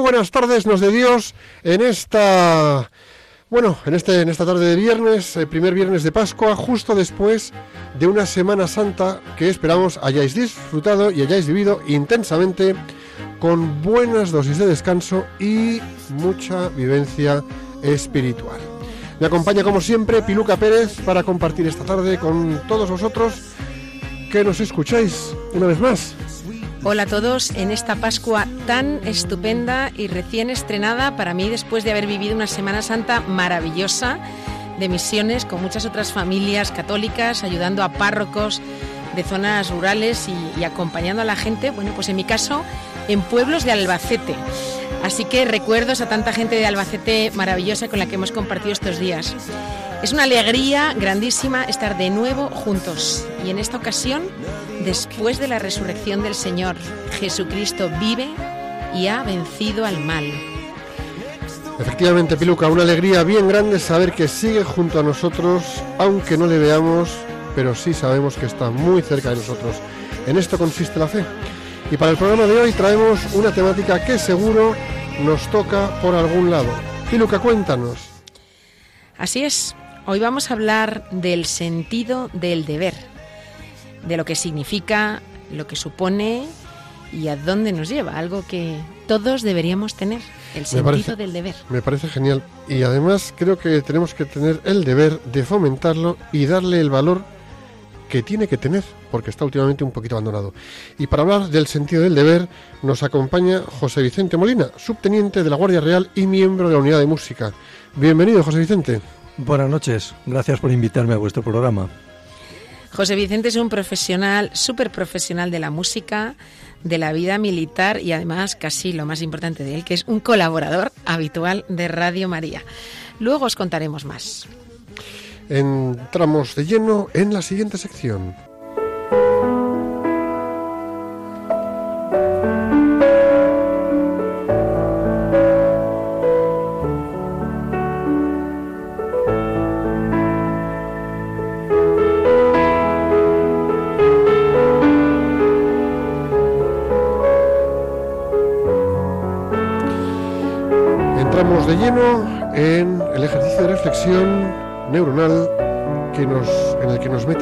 Buenas tardes, nos de Dios, en esta, bueno, en este, en esta tarde de viernes, el primer viernes de Pascua, justo después de una Semana Santa que esperamos hayáis disfrutado y hayáis vivido intensamente con buenas dosis de descanso y mucha vivencia espiritual. Me acompaña como siempre Piluca Pérez para compartir esta tarde con todos vosotros que nos escucháis una vez más. Hola a todos en esta Pascua tan estupenda y recién estrenada para mí después de haber vivido una Semana Santa maravillosa de misiones con muchas otras familias católicas, ayudando a párrocos de zonas rurales y, acompañando a la gente, bueno, pues en mi caso, en pueblos de Albacete. Así que recuerdos a tanta gente de Albacete maravillosa con la que hemos compartido estos días. Es una alegría grandísima estar de nuevo juntos y en esta ocasión, después de la resurrección del Señor, Jesucristo vive y ha vencido al mal. Efectivamente, Piluca, una alegría bien grande saber que sigue junto a nosotros, aunque no le veamos, pero sí sabemos que está muy cerca de nosotros. En esto consiste la fe. Y para el programa de hoy traemos una temática que seguro nos toca por algún lado. Piluca, cuéntanos. Así es, Hoy vamos a hablar del sentido del deber, de lo que significa, lo que supone y a dónde nos lleva, algo que todos deberíamos tener, el sentido del deber. Me parece genial y además creo que tenemos que tener el deber de fomentarlo y darle el valor que tiene que tener, porque está últimamente un poquito abandonado. Y para hablar del sentido del deber, nos acompaña José Vicente Molina, subteniente de la Guardia Real y miembro de la Unidad de Música. Bienvenido, José Vicente. Buenas noches, gracias por invitarme a vuestro programa. José Vicente es un profesional, súper profesional de la música, de la vida militar y además, casi lo más importante de él, que es un colaborador habitual de Radio María. Luego os contaremos más. Entramos de lleno en la siguiente sección.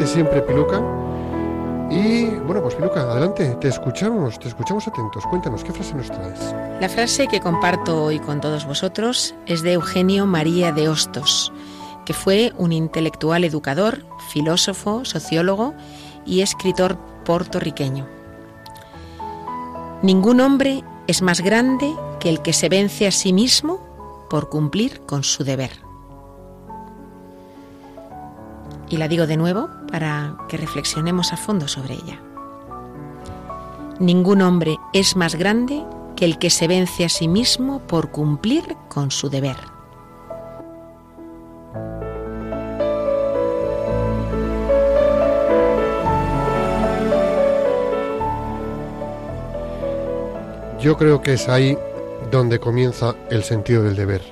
Siempre Piluca. Y bueno, pues Piluca, adelante, te escuchamos, te escuchamos atentos. Cuéntanos, ¿qué frase nos traes? La frase que comparto hoy con todos vosotros es de Eugenio María de Hostos, que fue un intelectual educador, filósofo, sociólogo y escritor puertorriqueño. Ningún hombre es más grande que el que se vence a sí mismo por cumplir con su deber. Y la digo de nuevo para que reflexionemos a fondo sobre ella. Ningún hombre es más grande que el que se vence a sí mismo por cumplir con su deber. Yo creo que es ahí donde comienza el sentido del deber,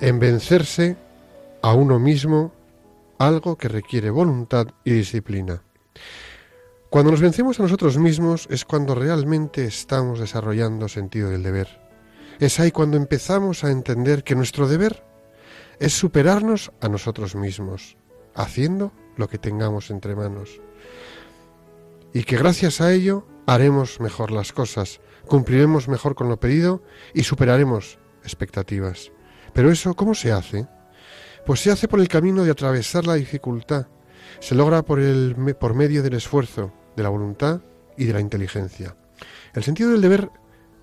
en vencerse a uno mismo algo que requiere voluntad y disciplina. Cuando nos vencemos a nosotros mismos es cuando realmente estamos desarrollando sentido del deber. Es ahí cuando empezamos a entender que nuestro deber es superarnos a nosotros mismos, haciendo lo que tengamos entre manos. Y que gracias a ello haremos mejor las cosas, cumpliremos mejor con lo pedido y superaremos expectativas. Pero eso, ¿cómo se hace? Pues se hace por el camino de atravesar la dificultad. Se logra por, el, por medio del esfuerzo, de la voluntad y de la inteligencia. El sentido del deber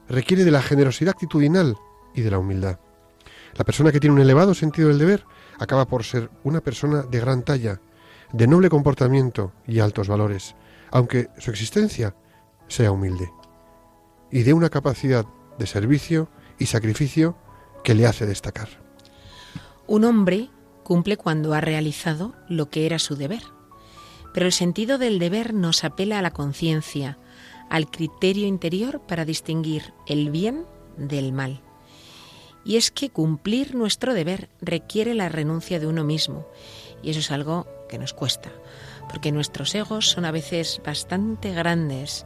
requiere de la generosidad actitudinal y de la humildad. La persona que tiene un elevado sentido del deber acaba por ser una persona de gran talla, de noble comportamiento y altos valores, aunque su existencia sea humilde, y de una capacidad de servicio y sacrificio que le hace destacar. Un hombre cumple cuando ha realizado lo que era su deber, pero el sentido del deber nos apela a la conciencia, al criterio interior para distinguir el bien del mal. Y es que cumplir nuestro deber requiere la renuncia de uno mismo, y eso es algo que nos cuesta, porque nuestros egos son a veces bastante grandes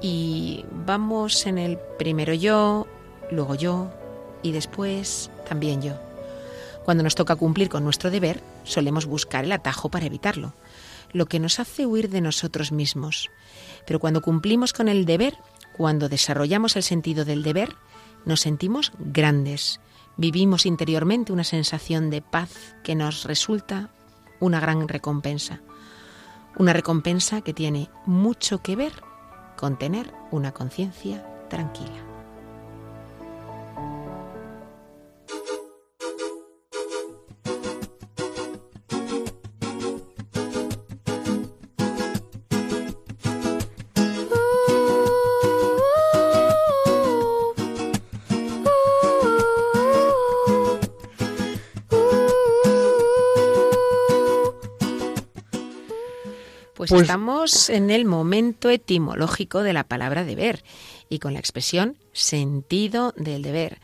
y vamos en el primero yo, luego yo y después también yo. Cuando nos toca cumplir con nuestro deber, solemos buscar el atajo para evitarlo, lo que nos hace huir de nosotros mismos. Pero cuando cumplimos con el deber, cuando desarrollamos el sentido del deber, nos sentimos grandes, vivimos interiormente una sensación de paz que nos resulta una gran recompensa. Una recompensa que tiene mucho que ver con tener una conciencia tranquila. Pues, Pues- estamos en el momento etimológico de la palabra deber y con la expresión sentido del deber.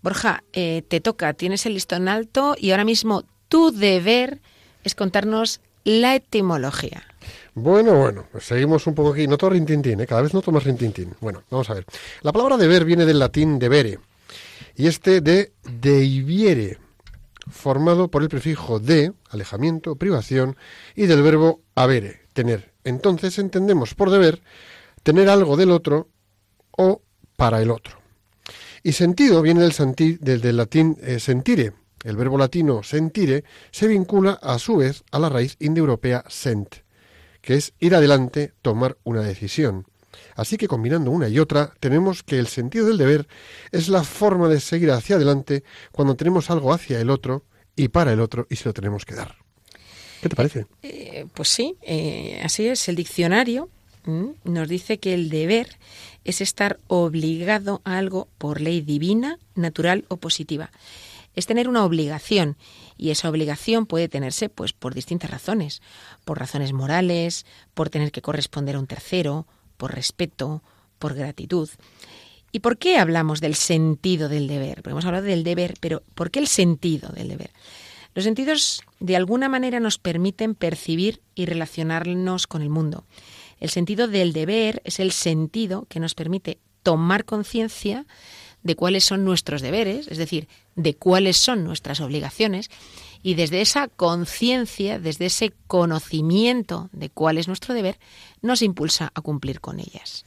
Borja, eh, te toca, tienes el listón alto y ahora mismo tu deber es contarnos la etimología. Bueno, bueno, pues seguimos un poco aquí. Noto rintintín, ¿eh? cada vez noto más rintintín. Bueno, vamos a ver. La palabra deber viene del latín debere y este de deiviere, formado por el prefijo de, alejamiento, privación, y del verbo avere, tener. Entonces entendemos por deber tener algo del otro o para el otro. Y sentido viene del latín eh, sentire. El verbo latino sentire se vincula a su vez a la raíz indoeuropea sent, que es ir adelante, tomar una decisión. Así que combinando una y otra, tenemos que el sentido del deber es la forma de seguir hacia adelante cuando tenemos algo hacia el otro y para el otro y se lo tenemos que dar. ¿Qué te parece? Eh, pues sí, eh, así es. El diccionario mm, nos dice que el deber es estar obligado a algo por ley divina, natural o positiva. Es tener una obligación y esa obligación puede tenerse pues por distintas razones, por razones morales, por tener que corresponder a un tercero, por respeto, por gratitud. ¿Y por qué hablamos del sentido del deber? Porque hemos hablado del deber, pero ¿por qué el sentido del deber? Los sentidos de alguna manera nos permiten percibir y relacionarnos con el mundo. El sentido del deber es el sentido que nos permite tomar conciencia de cuáles son nuestros deberes, es decir, de cuáles son nuestras obligaciones, y desde esa conciencia, desde ese conocimiento de cuál es nuestro deber, nos impulsa a cumplir con ellas.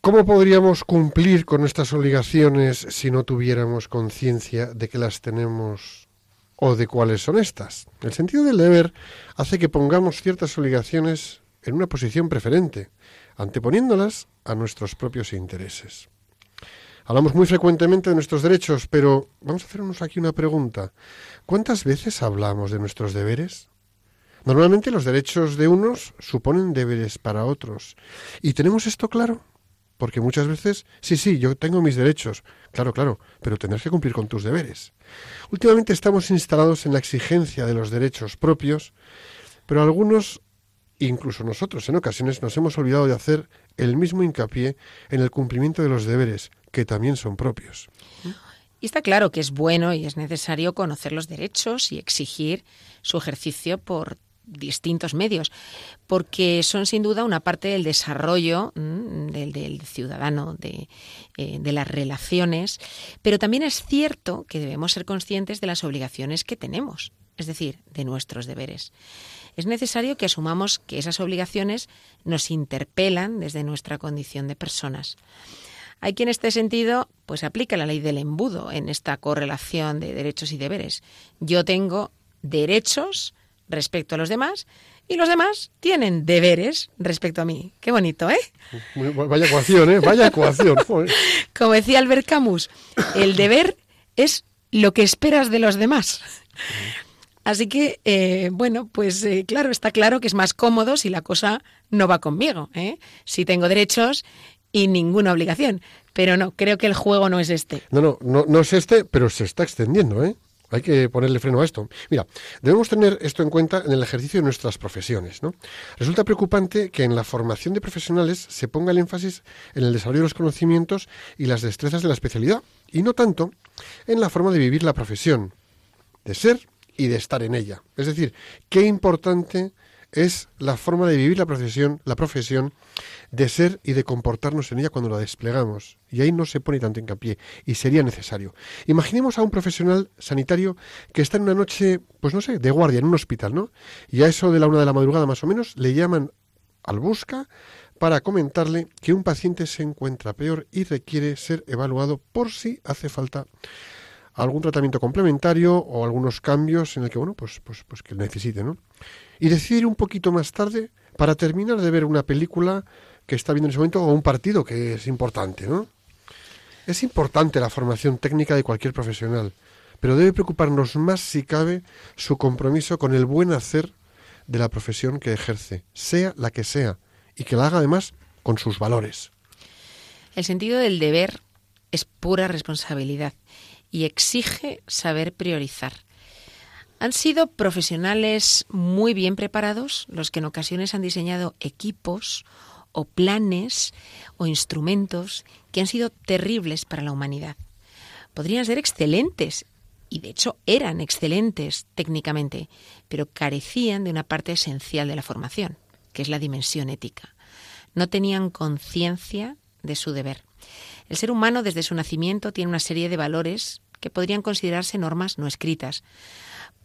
¿Cómo podríamos cumplir con nuestras obligaciones si no tuviéramos conciencia de que las tenemos o de cuáles son estas? El sentido del deber hace que pongamos ciertas obligaciones en una posición preferente, anteponiéndolas a nuestros propios intereses. Hablamos muy frecuentemente de nuestros derechos, pero vamos a hacernos aquí una pregunta. ¿Cuántas veces hablamos de nuestros deberes? Normalmente los derechos de unos suponen deberes para otros. ¿Y tenemos esto claro? Porque muchas veces, sí, sí, yo tengo mis derechos, claro, claro, pero tendrás que cumplir con tus deberes. Últimamente estamos instalados en la exigencia de los derechos propios, pero algunos, incluso nosotros en ocasiones, nos hemos olvidado de hacer el mismo hincapié en el cumplimiento de los deberes, que también son propios. Y está claro que es bueno y es necesario conocer los derechos y exigir su ejercicio por distintos medios, porque son sin duda una parte del desarrollo mm, del, ciudadano, eh, de las relaciones, pero también es cierto que debemos ser conscientes de las obligaciones que tenemos, es decir, de nuestros deberes. Es necesario que asumamos que esas obligaciones nos interpelan desde nuestra condición de personas. Hay quien en este sentido pues aplica la ley del embudo en esta correlación de derechos y deberes. Yo tengo derechos respecto a los demás y los demás tienen deberes respecto a mí. Qué bonito, ¿eh? Vaya ecuación, ¿eh? Vaya ecuación. Como decía Albert Camus, el deber es lo que esperas de los demás. Así que, eh, bueno, pues eh, claro, está claro que es más cómodo si la cosa no va conmigo, ¿eh? si tengo derechos y ninguna obligación. Pero no, creo que el juego no es este. No, no, no, no es este, pero se está extendiendo, ¿eh? Hay que ponerle freno a esto. Mira, debemos tener esto en cuenta en el ejercicio de nuestras profesiones. ¿no? Resulta preocupante que en la formación de profesionales se ponga el énfasis en el desarrollo de los conocimientos y las destrezas de la especialidad, y no tanto en la forma de vivir la profesión, de ser y de estar en ella. Es decir, qué importante es la forma de vivir la profesión, la profesión, de ser y de comportarnos en ella cuando la desplegamos. Y ahí no se pone tanto hincapié, y sería necesario. Imaginemos a un profesional sanitario que está en una noche, pues no sé, de guardia en un hospital, ¿no? Y a eso de la una de la madrugada más o menos le llaman al busca para comentarle que un paciente se encuentra peor y requiere ser evaluado por si hace falta algún tratamiento complementario o algunos cambios en el que, bueno, pues, pues, pues que necesite, ¿no? Y decidir un poquito más tarde para terminar de ver una película que está viendo en ese momento o un partido que es importante, ¿no? Es importante la formación técnica de cualquier profesional, pero debe preocuparnos más si cabe su compromiso con el buen hacer de la profesión que ejerce, sea la que sea, y que la haga además con sus valores. El sentido del deber es pura responsabilidad y exige saber priorizar. Han sido profesionales muy bien preparados los que en ocasiones han diseñado equipos o planes o instrumentos que han sido terribles para la humanidad. Podrían ser excelentes y de hecho eran excelentes técnicamente, pero carecían de una parte esencial de la formación, que es la dimensión ética. No tenían conciencia de su deber. El ser humano desde su nacimiento tiene una serie de valores que podrían considerarse normas no escritas.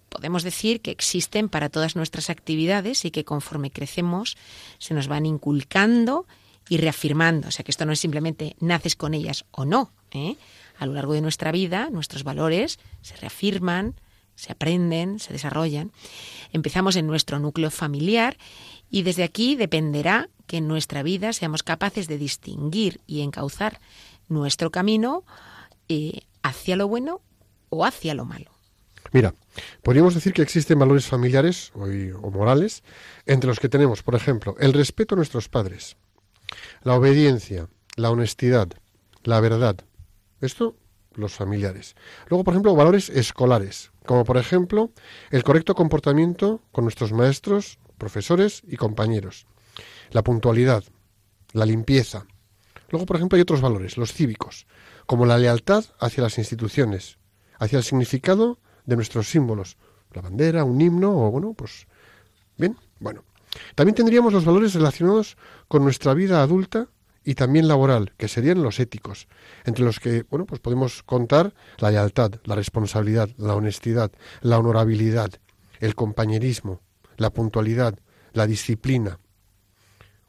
Podemos decir que existen para todas nuestras actividades y que conforme crecemos se nos van inculcando y reafirmando. O sea que esto no es simplemente naces con ellas o no. ¿eh? A lo largo de nuestra vida nuestros valores se reafirman, se aprenden, se desarrollan. Empezamos en nuestro núcleo familiar y desde aquí dependerá que en nuestra vida seamos capaces de distinguir y encauzar nuestro camino eh, hacia lo bueno o hacia lo malo. Mira, podríamos decir que existen valores familiares o, o, morales entre los que tenemos, por ejemplo, el respeto a nuestros padres, la obediencia, la honestidad, la verdad. Esto, los familiares. Luego, por ejemplo, valores escolares, como por ejemplo el correcto comportamiento con nuestros maestros, profesores y compañeros, la puntualidad, la limpieza. Luego, por ejemplo, hay otros valores, los cívicos, como la lealtad hacia las instituciones, hacia el significado de nuestros símbolos, la bandera, un himno o bueno, pues bien, bueno. También tendríamos los valores relacionados con nuestra vida adulta y también laboral, que serían los éticos, entre los que, bueno, pues podemos contar la lealtad, la responsabilidad, la honestidad, la honorabilidad, el compañerismo, la puntualidad, la disciplina,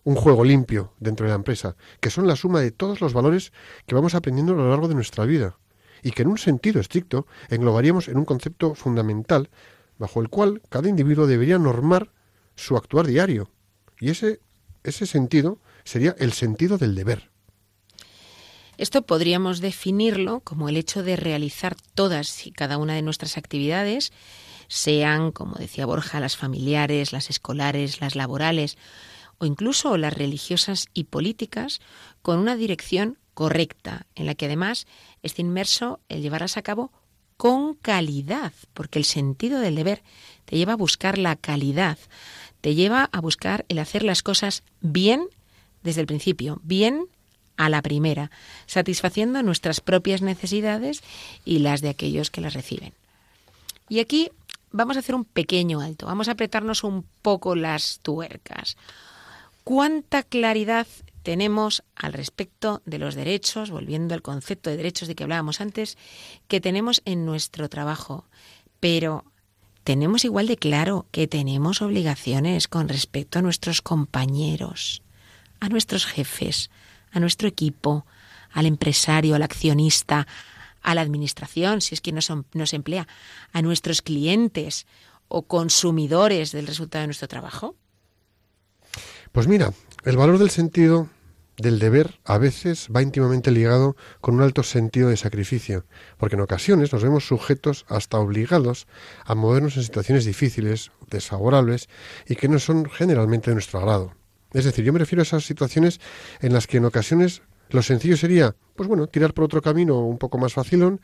un juego limpio dentro de la empresa, que son la suma de todos los valores que vamos aprendiendo a lo largo de nuestra vida y que en un sentido estricto englobaríamos en un concepto fundamental bajo el cual cada individuo debería normar su actuar diario. Y ese, ese sentido sería el sentido del deber. Esto podríamos definirlo como el hecho de realizar todas y cada una de nuestras actividades, sean, como decía Borja, las familiares, las escolares, las laborales, o incluso las religiosas y políticas con una dirección correcta, en la que además está inmerso el llevarlas a cabo con calidad, porque el sentido del deber te lleva a buscar la calidad, te lleva a buscar el hacer las cosas bien desde el principio, bien a la primera, satisfaciendo nuestras propias necesidades y las de aquellos que las reciben. Y aquí vamos a hacer un pequeño alto, vamos a apretarnos un poco las tuercas cuánta claridad tenemos al respecto de los derechos, volviendo al concepto de derechos de que hablábamos antes, que tenemos en nuestro trabajo. Pero tenemos igual de claro que tenemos obligaciones con respecto a nuestros compañeros, a nuestros jefes, a nuestro equipo, al empresario, al accionista, a la administración, si es quien nos, nos emplea, a nuestros clientes o consumidores del resultado de nuestro trabajo? Pues mira, el valor del sentido del deber a veces va íntimamente ligado con un alto sentido de sacrificio, porque en ocasiones nos vemos sujetos hasta obligados a movernos en situaciones difíciles, desfavorables y que no son generalmente de nuestro agrado. Es decir, yo me refiero a esas situaciones en las que en ocasiones lo sencillo sería, pues bueno, tirar por otro camino un poco más facilón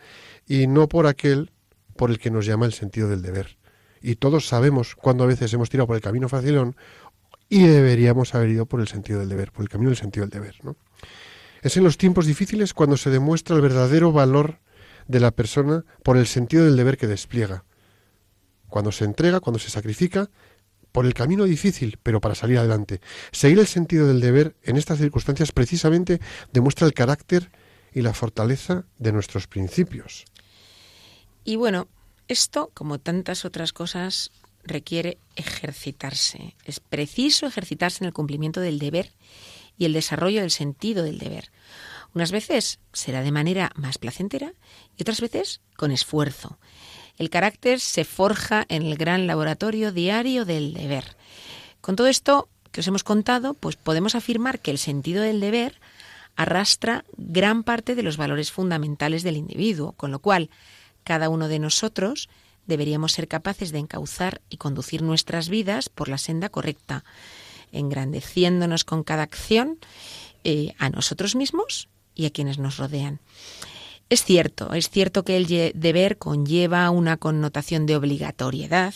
y no por aquel por el que nos llama el sentido del deber. Y todos sabemos cuando a veces hemos tirado por el camino facilón y deberíamos haber ido por el sentido del deber, por el camino del sentido del deber. ¿no? Es en los tiempos difíciles cuando se demuestra el verdadero valor de la persona por el sentido del deber que despliega. Cuando se entrega, cuando se sacrifica, por el camino difícil, pero para salir adelante. Seguir el sentido del deber en estas circunstancias precisamente demuestra el carácter y la fortaleza de nuestros principios. Y bueno, esto, como tantas otras cosas, requiere ejercitarse. Es preciso ejercitarse en el cumplimiento del deber y el desarrollo del sentido del deber. Unas veces será de manera más placentera y otras veces con esfuerzo. El carácter se forja en el gran laboratorio diario del deber. Con todo esto que os hemos contado, pues podemos afirmar que el sentido del deber arrastra gran parte de los valores fundamentales del individuo, con lo cual cada uno de nosotros deberíamos ser capaces de encauzar y conducir nuestras vidas por la senda correcta, engrandeciéndonos con cada acción eh, a nosotros mismos y a quienes nos rodean. Es cierto, es cierto que el deber conlleva una connotación de obligatoriedad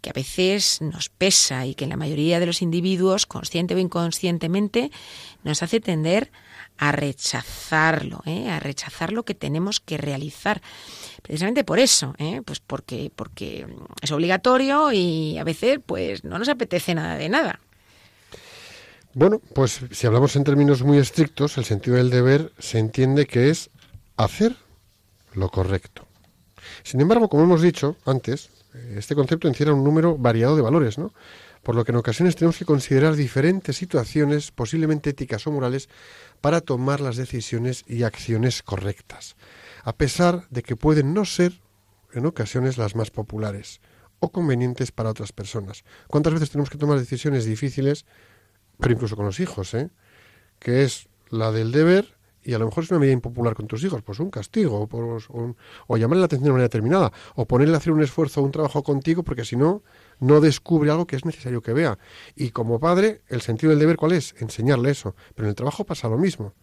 que a veces nos pesa y que en la mayoría de los individuos, consciente o inconscientemente, nos hace tender a rechazarlo, ¿eh? a rechazar lo que tenemos que realizar. Precisamente por eso, ¿eh? pues porque, porque es obligatorio y a veces pues no nos apetece nada de nada. Bueno, pues si hablamos en términos muy estrictos, el sentido del deber se entiende que es hacer lo correcto. Sin embargo, como hemos dicho antes, este concepto encierra un número variado de valores, ¿no? Por lo que en ocasiones tenemos que considerar diferentes situaciones, posiblemente éticas o morales, para tomar las decisiones y acciones correctas, a pesar de que pueden no ser, en ocasiones, las más populares o convenientes para otras personas. ¿Cuántas veces tenemos que tomar decisiones difíciles, pero incluso con los hijos, ¿eh? que es la del deber y a lo mejor es una medida impopular con tus hijos, pues un castigo, o, por, o, llamarle la atención de manera determinada, o ponerle a hacer un esfuerzo o un trabajo contigo, porque si no, no descubre algo que es necesario que vea. Y como padre, el sentido del deber, ¿cuál es? Enseñarle eso. Pero en el trabajo pasa lo mismo.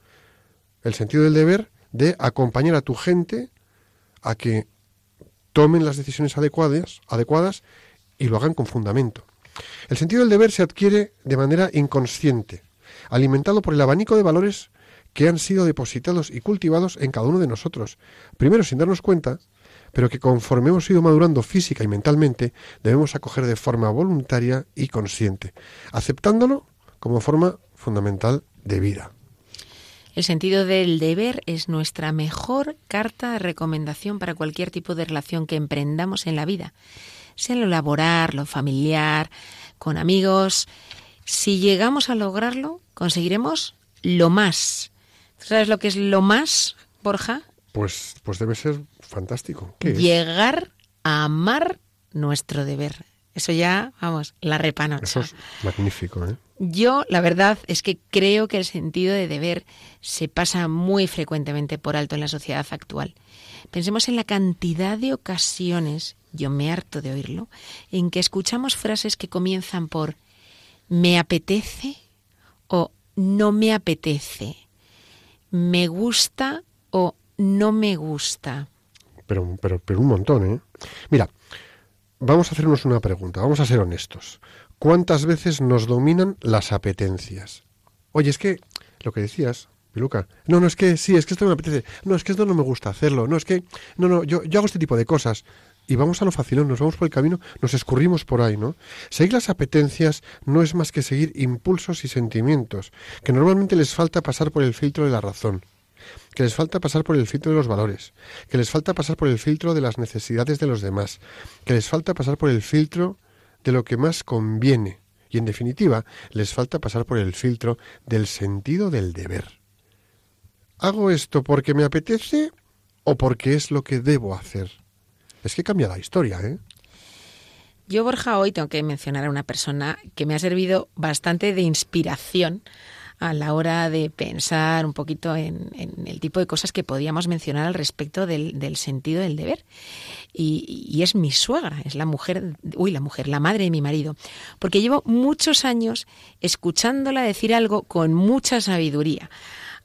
El sentido del deber de acompañar a tu gente a que tomen las decisiones adecuadas, adecuadas y lo hagan con fundamento. El sentido del deber se adquiere de manera inconsciente, alimentado por el abanico de valores que han sido depositados y cultivados en cada uno de nosotros, primero sin darnos cuenta, pero que conforme hemos ido madurando física y mentalmente, debemos acoger de forma voluntaria y consciente, aceptándolo como forma fundamental de vida. El sentido del deber es nuestra mejor carta de recomendación para cualquier tipo de relación que emprendamos en la vida, sea lo laboral, lo familiar, con amigos. Si llegamos a lograrlo, conseguiremos lo más ¿Sabes lo que es lo más, Borja? Pues, pues debe ser fantástico. Llegar a amar nuestro deber. Eso ya, vamos, la repanocha. Eso es magnífico, ¿eh? Yo, la verdad, es que creo que el sentido de deber se pasa muy frecuentemente por alto en la sociedad actual. Pensemos en la cantidad de ocasiones, yo me harto de oírlo, en que escuchamos frases que comienzan por me apetece o no me apetece me gusta o no me gusta. Pero, pero, pero un montón, ¿eh? Mira, vamos a hacernos una pregunta, vamos a ser honestos. ¿Cuántas veces nos dominan las apetencias? Oye, es que lo que decías, Piluca, no, no, es que sí, es que esto me apetece, no, es que esto no me gusta hacerlo, no, es que, no, no, yo, yo hago este tipo de cosas y vamos a lo facilón, nos vamos por el camino, nos escurrimos por ahí, ¿no? Seguir las apetencias no es más que seguir impulsos y sentimientos, que normalmente les falta pasar por el filtro de la razón, que les falta pasar por el filtro de los valores, que les falta pasar por el filtro de las necesidades de los demás, que les falta pasar por el filtro de lo que más conviene, y en definitiva, les falta pasar por el filtro del sentido del deber. ¿hago esto porque me apetece o porque es lo que debo hacer? Es que cambia la historia, ¿eh? Yo, Borja, hoy tengo que mencionar a una persona que me ha servido bastante de inspiración a la hora de pensar un poquito en, el tipo de cosas que podíamos mencionar al respecto del, sentido del deber. Y, y, es mi suegra, es la mujer, uy, la mujer, la madre de mi marido, porque llevo muchos años escuchándola decir algo con mucha sabiduría,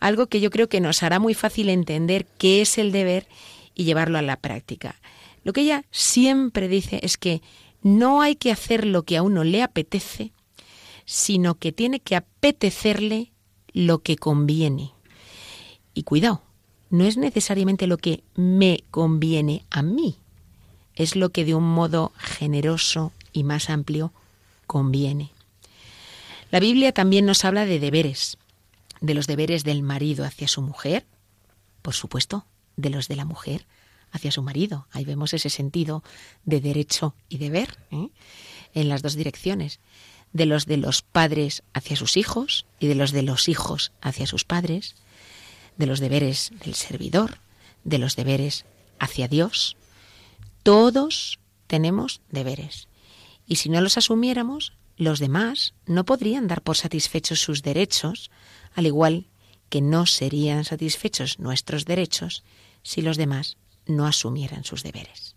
algo que yo creo que nos hará muy fácil entender qué es el deber y llevarlo a la práctica. Lo que ella siempre dice es que no hay que hacer lo que a uno le apetece, sino que tiene que apetecerle lo que conviene. Y cuidado, no es necesariamente lo que me conviene a mí, es lo que de un modo generoso y más amplio conviene. La Biblia también nos habla de deberes, de los deberes del marido hacia su mujer, por supuesto, de los de la mujer hacia su marido. Ahí vemos ese sentido de derecho y deber ¿eh? en las dos direcciones de los de los padres hacia sus hijos y de los de los hijos hacia sus padres, de los deberes del servidor, de los deberes hacia Dios. Todos tenemos deberes. Y si no los asumiéramos, los demás no podrían dar por satisfechos sus derechos, al igual que no serían satisfechos nuestros derechos si los demás no asumieran sus deberes.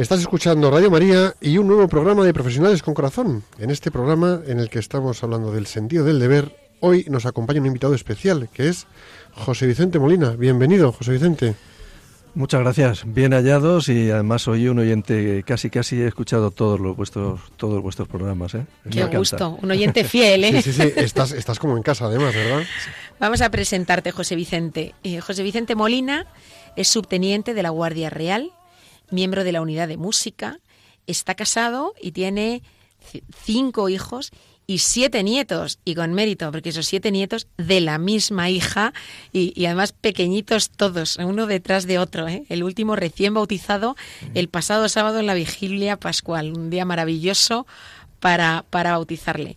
Estás escuchando Radio María y un nuevo programa de Profesionales con Corazón. En este programa en el que estamos hablando del sentido del deber, hoy nos acompaña un invitado especial que es José Vicente Molina. Bienvenido, José Vicente. Muchas gracias, bien hallados y además soy un oyente, casi casi he escuchado todos los vuestros, todos vuestros programas. ¿eh? Qué gusto, un oyente fiel, ¿eh? Sí, sí, sí, estás, estás como en casa además, ¿verdad? Vamos a presentarte, José Vicente. Eh, José Vicente Molina es subteniente de la Guardia Real, miembro de la Unidad de Música, está casado y tiene cinco hijos y siete nietos, y con mérito, porque esos siete nietos de la misma hija y, además pequeñitos todos, uno detrás de otro. ¿eh? El último recién bautizado el pasado sábado en la vigilia pascual, un día maravilloso para, para bautizarle.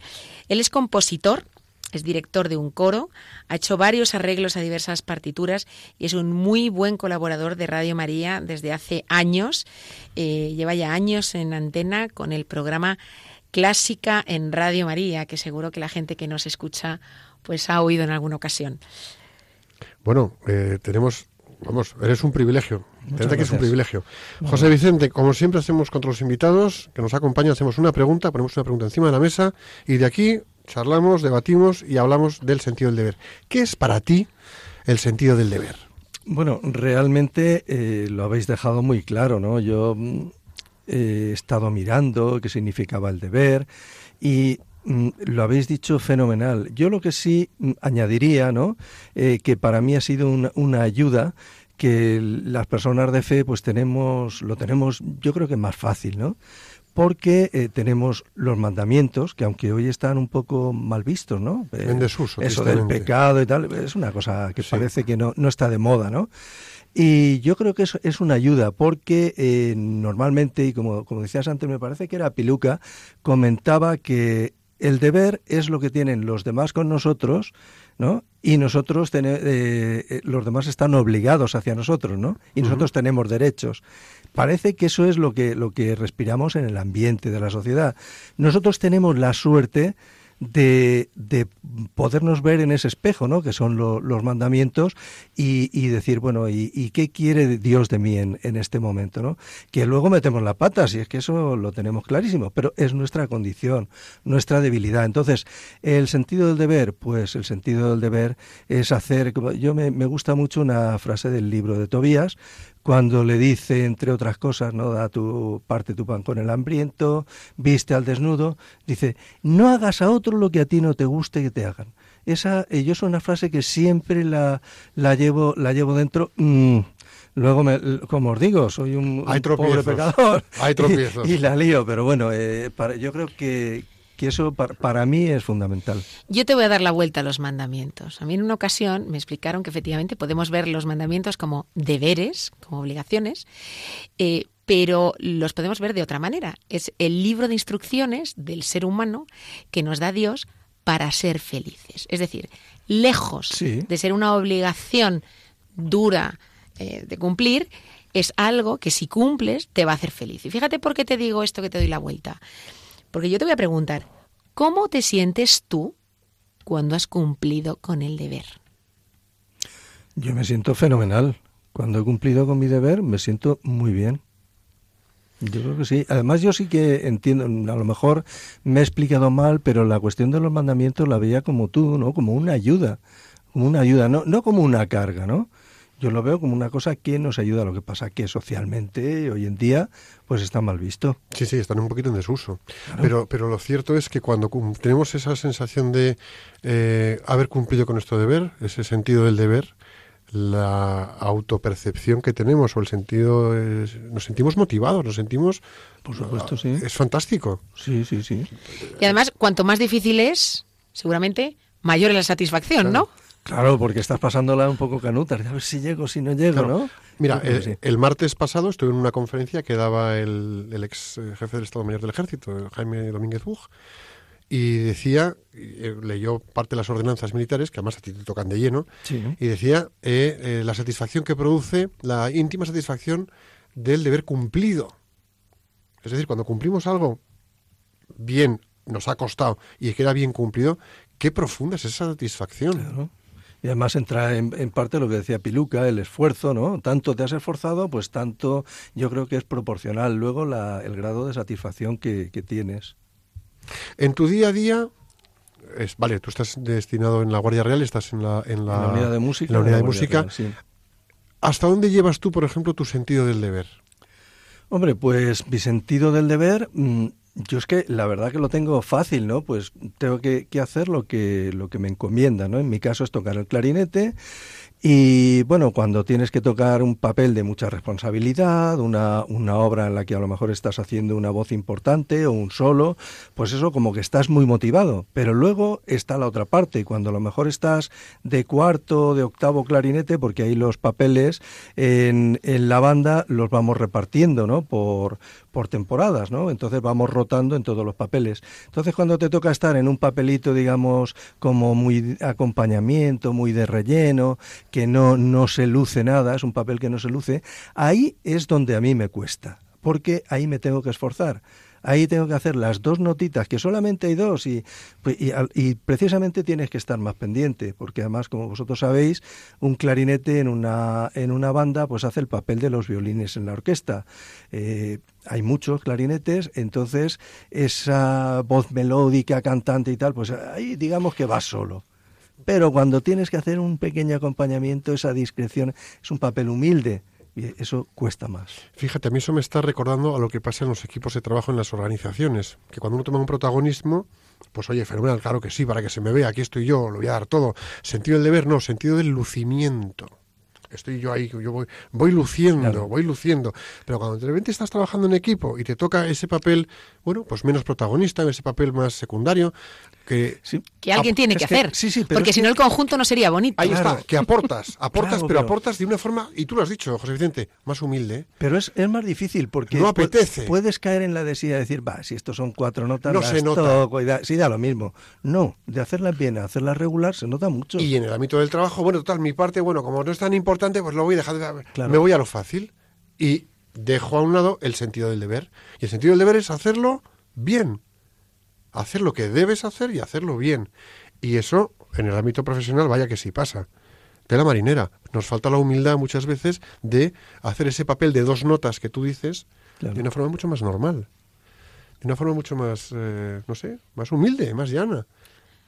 Él es compositor, es director de un coro, ha hecho varios arreglos a diversas partituras y es un muy buen colaborador de Radio María desde hace años. Eh, lleva ya años en antena con el programa clásica en Radio María, que seguro que la gente que nos escucha pues ha oído en alguna ocasión. Bueno, eh, tenemos, vamos, eres un privilegio. Que es un privilegio. José Vicente, como siempre hacemos con los invitados que nos acompañan, hacemos una pregunta, ponemos una pregunta encima de la mesa y de aquí charlamos, debatimos y hablamos del sentido del deber. ¿Qué es para ti el sentido del deber? Bueno, realmente eh, lo habéis dejado muy claro, ¿no? Yo mm, he estado mirando qué significaba el deber y mm, lo habéis dicho fenomenal. Yo lo que sí mm, añadiría, ¿no? Eh, que para mí ha sido una, ayuda que las personas de fe pues tenemos lo tenemos yo creo que más fácil no porque eh, tenemos los mandamientos que aunque hoy están un poco mal vistos no en desuso, eso del pecado y tal es una cosa que parece que no, no está de moda no y yo creo que eso es una ayuda porque eh, normalmente, y como, como decías antes, me parece que era Piluca, comentaba que el deber es lo que tienen los demás con nosotros, ¿no? Y nosotros, eh, eh, los demás están obligados hacia nosotros, ¿no? Y nosotros tenemos derechos. Parece que eso es lo que, lo que respiramos en el ambiente de la sociedad. Nosotros tenemos la suerte de, de, podernos ver en ese espejo, ¿no? Que son los mandamientos y, y, decir, bueno, ¿y, qué quiere Dios de mí en, en, este momento, ¿no? Que luego metemos la pata, si es que eso lo tenemos clarísimo, pero es nuestra condición, nuestra debilidad. Entonces, el sentido del deber, pues el sentido del deber es hacer, yo me, me gusta mucho una frase del libro de Tobías, cuando le dice, entre otras cosas, ¿no? Da tu parte tu pan con el hambriento, viste al desnudo, dice, no hagas a otro lo que a ti no te guste que te hagan. Esa, eh, yo es una frase que siempre la, la llevo, la llevo dentro. Mm, luego, me, como os digo, soy un, pobre pecador. Hay tropiezos. Y, la lío, pero bueno, eh, para, yo creo que, que eso para, mí es fundamental. Yo te voy a dar la vuelta a los mandamientos. A mí en una ocasión me explicaron que efectivamente podemos ver los mandamientos como deberes, como obligaciones, eh, pero los podemos ver de otra manera. Es el libro de instrucciones del ser humano que nos da Dios para ser felices. Es decir, lejos de ser una obligación dura eh, de cumplir, es algo que si cumples te va a hacer feliz. Y fíjate por qué te digo esto que te doy la vuelta. Porque yo te voy a preguntar, ¿cómo te sientes tú cuando has cumplido con el deber? Yo me siento fenomenal. Cuando he cumplido con mi deber, me siento muy bien. Yo creo que sí. Además, yo sí que entiendo, a lo mejor me he explicado mal, pero la cuestión de los mandamientos la veía como tú, ¿no? Como una ayuda, como una ayuda, no, no como una carga, ¿no? Yo lo veo como una cosa que nos ayuda a lo que pasa que socialmente hoy en día pues está mal visto. Sí, sí, están un poquito en desuso. Pero, pero lo cierto es que cuando tenemos esa sensación de eh, haber cumplido con nuestro deber, ese sentido del deber, la autopercepción que tenemos o el sentido nos sentimos motivados nos sentimos por supuesto sí. es fantástico. Sí sí sí. Y además cuanto más difícil es seguramente mayor es la satisfacción no Claro, porque estás pasándola un poco canuta, a ver si llego, si no llego, ¿no? Mira, eh, el, martes pasado estuve en una conferencia que daba el, ex eh, jefe del Estado Mayor del Ejército, Jaime Domínguez Bug, y decía, eh, leyó parte de las ordenanzas militares, que además a ti te tocan de lleno, y decía la satisfacción que produce, la íntima satisfacción del deber cumplido. Es decir, cuando cumplimos algo bien, nos ha costado y queda bien cumplido, qué profunda es esa satisfacción. Claro. Y además entra en, parte lo que decía Piluca, el esfuerzo, ¿no? Tanto te has esforzado, pues tanto yo creo que es proporcional luego el grado de satisfacción que, tienes. En tu día a día, es, vale, tú estás destinado en la Guardia Real, estás en la, en la, unidad de música. unidad de, música. ¿Hasta dónde llevas tú, por ejemplo, tu sentido del deber? Hombre, pues mi sentido del deber... Yo es que la verdad que lo tengo fácil, ¿no? Pues tengo que, que, hacer lo que, lo que me encomienda, ¿no? En mi caso es tocar el clarinete y bueno, cuando tienes que tocar un papel de mucha responsabilidad, una, una, obra en la que a lo mejor estás haciendo una voz importante o un solo, pues eso como que estás muy motivado. Pero luego está la otra parte, cuando a lo mejor estás de cuarto, de octavo clarinete, porque ahí los papeles en, en la banda los vamos repartiendo, ¿no? Por, por temporadas, ¿no? Entonces vamos rotando en todos los papeles. Entonces cuando te toca estar en un papelito, digamos, como muy acompañamiento, muy de relleno, que no, no se luce nada, es un papel que no se luce, ahí es donde a mí me cuesta, porque ahí me tengo que esforzar ahí tengo que hacer las dos notitas, que solamente hay dos, y, pues, y, precisamente tienes que estar más pendiente, porque además, como vosotros sabéis, un clarinete en una, en una banda pues hace el papel de los violines en la orquesta. Eh, hay muchos clarinetes, entonces esa voz melódica, cantante y tal, pues ahí digamos que va solo. Pero cuando tienes que hacer un pequeño acompañamiento, esa discreción es un papel humilde y eso cuesta más. Fíjate, a mí eso me está recordando a lo que pasa en los equipos de trabajo en las organizaciones, que cuando uno toma un protagonismo, pues oye, fenomenal, claro que sí, para que se me vea, aquí estoy yo, lo voy a dar todo. Sentido del deber, no, sentido del lucimiento estoy yo ahí, yo voy, voy luciendo, voy luciendo. Pero cuando de repente estás trabajando en equipo y te toca ese papel, bueno, pues menos protagonista, ese papel más secundario, que... que alguien tiene que, hacer. porque si no el conjunto no sería bonito. Ahí está, que aportas, aportas, pero, aportas de una forma, y tú lo has dicho, José Vicente, más humilde. Pero es, es más difícil porque... No apetece. Puedes caer en la desía de decir, va, si estos son cuatro notas, no se nota. sí, da lo mismo. No, de hacerlas bien a hacerlas regular se nota mucho. Y en el ámbito del trabajo, bueno, total, mi parte, bueno, como no es tan importante, pues lo voy a dejar de... Me voy a lo fácil y dejo a un lado el sentido del deber. Y el sentido del deber es hacerlo bien, hacer lo que debes hacer y hacerlo bien. Y eso, en el ámbito profesional, vaya que sí pasa. De la marinera. Nos falta la humildad muchas veces de hacer ese papel de dos notas que tú dices de una forma mucho más normal. De una forma mucho más, eh, no sé, más humilde, más llana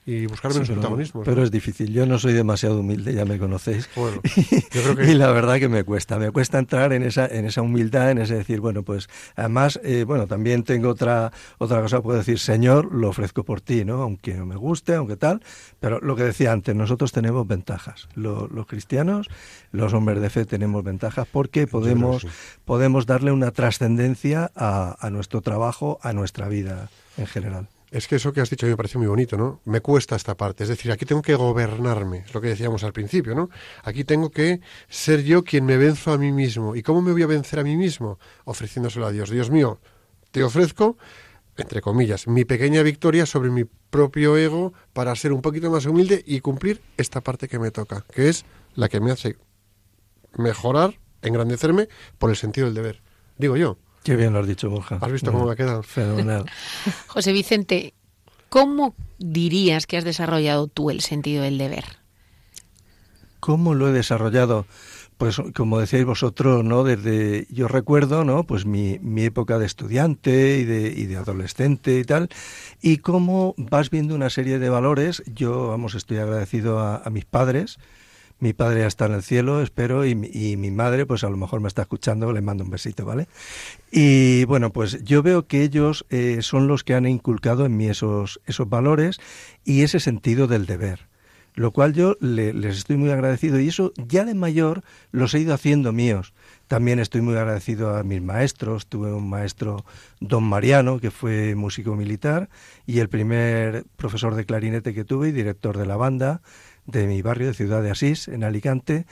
y buscar menos protagonismo. Pero es difícil. Yo no soy demasiado humilde, ya me conocéis. Bueno, y la verdad que me cuesta. Me cuesta entrar en esa, en esa humildad, en ese decir, bueno, pues además, eh, bueno, también tengo otra, otra cosa, puedo decir, Señor, lo ofrezco por ti, ¿no? Aunque no me guste, aunque tal. Pero lo que decía antes, nosotros tenemos ventajas. los cristianos, los hombres de fe tenemos ventajas porque podemos, podemos darle una trascendencia a, a nuestro trabajo, a nuestra vida en general. Es que eso que has dicho me parece muy bonito, ¿no? Me cuesta esta parte. Es decir, aquí tengo que gobernarme, es lo que decíamos al principio, ¿no? Aquí tengo que ser yo quien me venzo a mí mismo. ¿Y cómo me voy a vencer a mí mismo? Ofreciéndoselo a Dios. Dios mío, te ofrezco, entre comillas, mi pequeña victoria sobre mi propio ego para ser un poquito más humilde y cumplir esta parte que me toca, que es la que me hace mejorar, engrandecerme por el sentido del deber. Digo yo. Qué bien lo has dicho, Borja. ¿Has visto cómo me ha quedado? Fenomenal. José Vicente, ¿cómo dirías que has desarrollado tú el sentido del deber? ¿Cómo lo he desarrollado? Pues como decíais vosotros, ¿no? Desde yo recuerdo, ¿no? Pues mi, mi época de estudiante y de, y de adolescente y tal, y cómo vas viendo una serie de valores. Yo, vamos, estoy agradecido a, a mis padres, mi padre ya está en el cielo, espero, y, mi madre, pues a lo mejor me está escuchando, le mando un besito, ¿vale? Y bueno, pues yo veo que ellos eh, son los que han inculcado en mí esos, esos valores y ese sentido del deber lo cual yo les estoy muy agradecido y eso ya de mayor los he ido haciendo míos. También estoy muy agradecido a mis maestros. Tuve un maestro, don Mariano, que fue músico militar y el primer profesor de clarinete que tuve y director de la banda de mi barrio de Ciudad de Asís, en Alicante,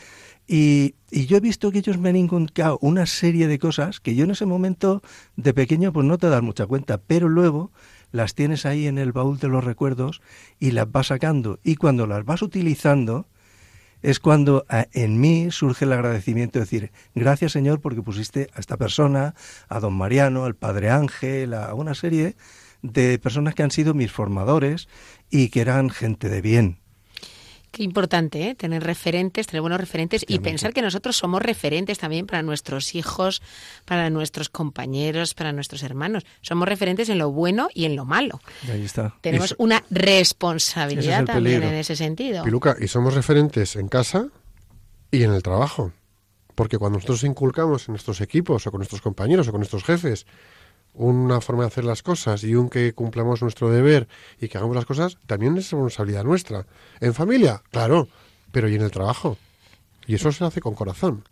y, yo he visto que ellos me han inculcado una serie de cosas que yo en ese momento de pequeño pues no te das mucha cuenta, pero luego las tienes ahí en el baúl de los recuerdos y las vas sacando. Y cuando las vas utilizando, es cuando en mí surge el agradecimiento de decir, gracias Señor porque pusiste a esta persona, a don Mariano, al Padre Ángel, a una serie de personas que han sido mis formadores y que eran gente de bien, Qué importante, ¿eh? tener referentes, tener buenos referentes y pensar que nosotros somos referentes también para nuestros hijos, para nuestros compañeros, para nuestros hermanos. Somos referentes en lo bueno y en lo malo. Ahí está. Tenemos una responsabilidad también en ese sentido. Piluca, y somos referentes en casa y en el trabajo. Porque cuando nosotros inculcamos en nuestros equipos o con nuestros compañeros o con nuestros jefes una forma de hacer las cosas y un que cumplamos nuestro deber y que hagamos las cosas, también es responsabilidad nuestra. En familia, claro, pero y en el trabajo. Y eso se hace con corazón.